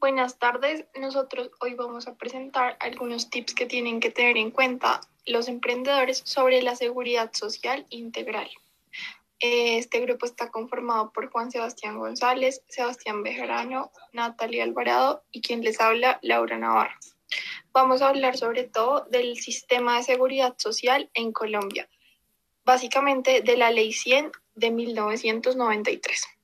Buenas tardes. Nosotros hoy vamos a presentar algunos tips que tienen que tener en cuenta los emprendedores sobre la seguridad social integral. Este grupo está conformado por Juan Sebastián González, Sebastián Bejarano, Natalia Alvarado y quien les habla, Laura Navarro. Vamos a hablar sobre todo del sistema de seguridad social en Colombia, básicamente de la Ley 100 de 1993.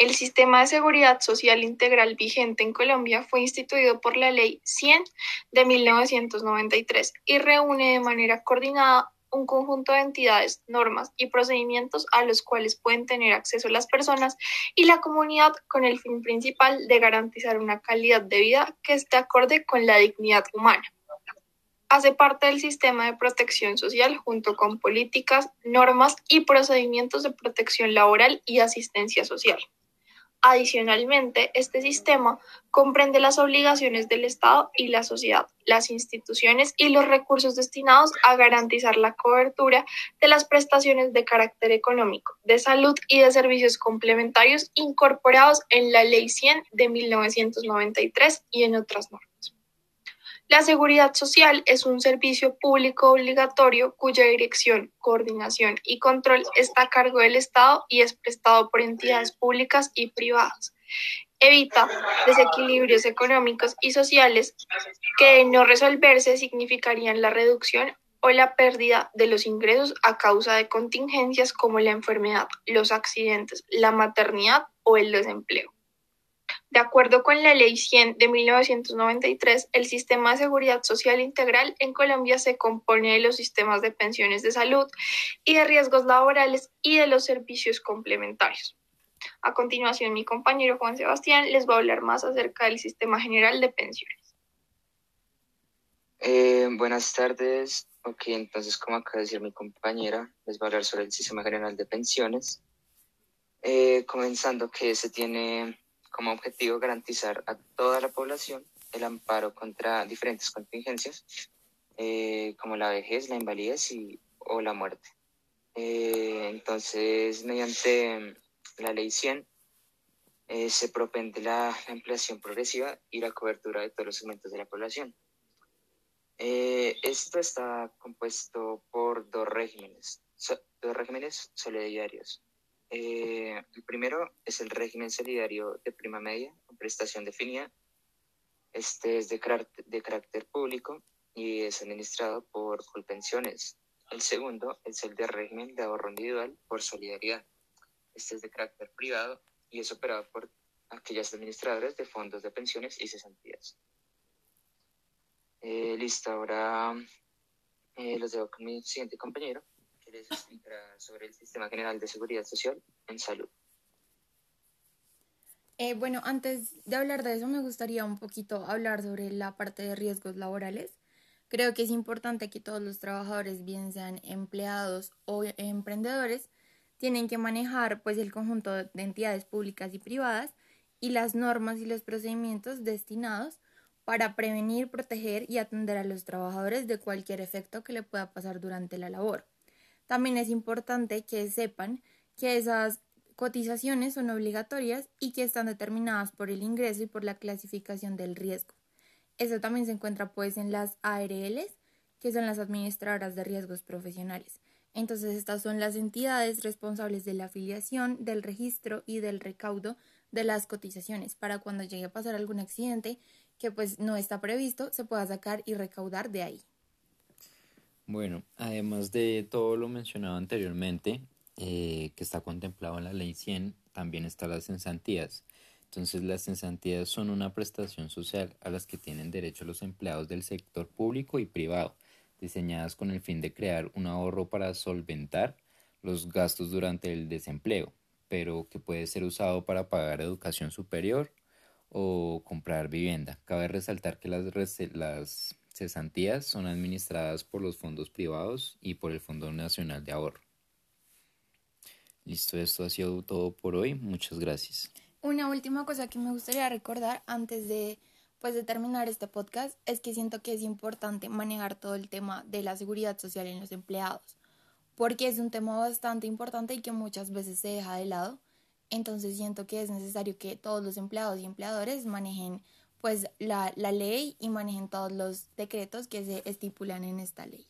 El sistema de seguridad social integral vigente en Colombia fue instituido por la Ley 100 de 1993 y reúne de manera coordinada un conjunto de entidades, normas y procedimientos a los cuales pueden tener acceso las personas y la comunidad con el fin principal de garantizar una calidad de vida que esté acorde con la dignidad humana. Hace parte del sistema de protección social junto con políticas, normas y procedimientos de protección laboral y asistencia social. Adicionalmente, este sistema comprende las obligaciones del Estado y la sociedad, las instituciones y los recursos destinados a garantizar la cobertura de las prestaciones de carácter económico, de salud y de servicios complementarios incorporados en la Ley 100 de 1993 y en otras normas. La seguridad social es un servicio público obligatorio cuya dirección, coordinación y control está a cargo del Estado y es prestado por entidades públicas y privadas. Evita desequilibrios económicos y sociales que de no resolverse significarían la reducción o la pérdida de los ingresos a causa de contingencias como la enfermedad, los accidentes, la maternidad o el desempleo. De acuerdo con la Ley 100 de 1993, el sistema de seguridad social integral en Colombia se compone de los sistemas de pensiones de salud y de riesgos laborales y de los servicios complementarios. A continuación, mi compañero Juan Sebastián les va a hablar más acerca del sistema general de pensiones. Eh, buenas tardes. Ok, entonces, como acaba de decir mi compañera, les va a hablar sobre el sistema general de pensiones. Eh, comenzando que se tiene como objetivo garantizar a toda la población el amparo contra diferentes contingencias, eh, como la vejez, la invalidez y, o la muerte. Eh, entonces, mediante la ley 100, eh, se propende la, ampliación progresiva y la cobertura de todos los segmentos de la población. esto está compuesto por dos regímenes, dos regímenes solidarios. Eh, el primero es el régimen solidario de prima media prestación definida. Este es de carácter, de carácter público y es administrado por Colpensiones. El segundo es el de régimen de ahorro individual por solidaridad. Este es de carácter privado y es operado por aquellas administradoras de fondos de pensiones y cesantías. Eh, listo, ahora eh, los dejo con mi siguiente compañero sobre el Sistema General de Seguridad Social en Salud. Eh, bueno, antes de hablar de eso, me gustaría un poquito hablar sobre la parte de riesgos laborales. Creo que es importante que todos los trabajadores, bien sean empleados o emprendedores, tienen que manejar pues el conjunto de entidades públicas y privadas y las normas y los procedimientos destinados para prevenir, proteger y atender a los trabajadores de cualquier efecto que le pueda pasar durante la labor. También es importante que sepan que esas cotizaciones son obligatorias y que están determinadas por el ingreso y por la clasificación del riesgo. Eso también se encuentra pues en las ARLs, que son las administradoras de riesgos profesionales. Entonces estas son las entidades responsables de la afiliación, del registro y del recaudo de las cotizaciones para cuando llegue a pasar algún accidente que pues no está previsto se pueda sacar y recaudar de ahí. Bueno, además de todo lo mencionado anteriormente, eh, que está contemplado en la ley 100, también están las cesantías. Entonces, las cesantías son una prestación social a las que tienen derecho los empleados del sector público y privado, diseñadas con el fin de crear un ahorro para solventar los gastos durante el desempleo, pero que puede ser usado para pagar educación superior o comprar vivienda. Cabe resaltar que las, las cesantías son administradas por los fondos privados y por el Fondo Nacional de Ahorro. Listo, esto ha sido todo por hoy. Muchas gracias. Una última cosa que me gustaría recordar antes de pues de terminar este podcast es que siento que es importante manejar todo el tema de la seguridad social en los empleados, porque es un tema bastante importante y que muchas veces se deja de lado Entonces siento que es necesario que todos los empleados y empleadores manejen pues la, la ley y manejen todos los decretos que se estipulan en esta ley.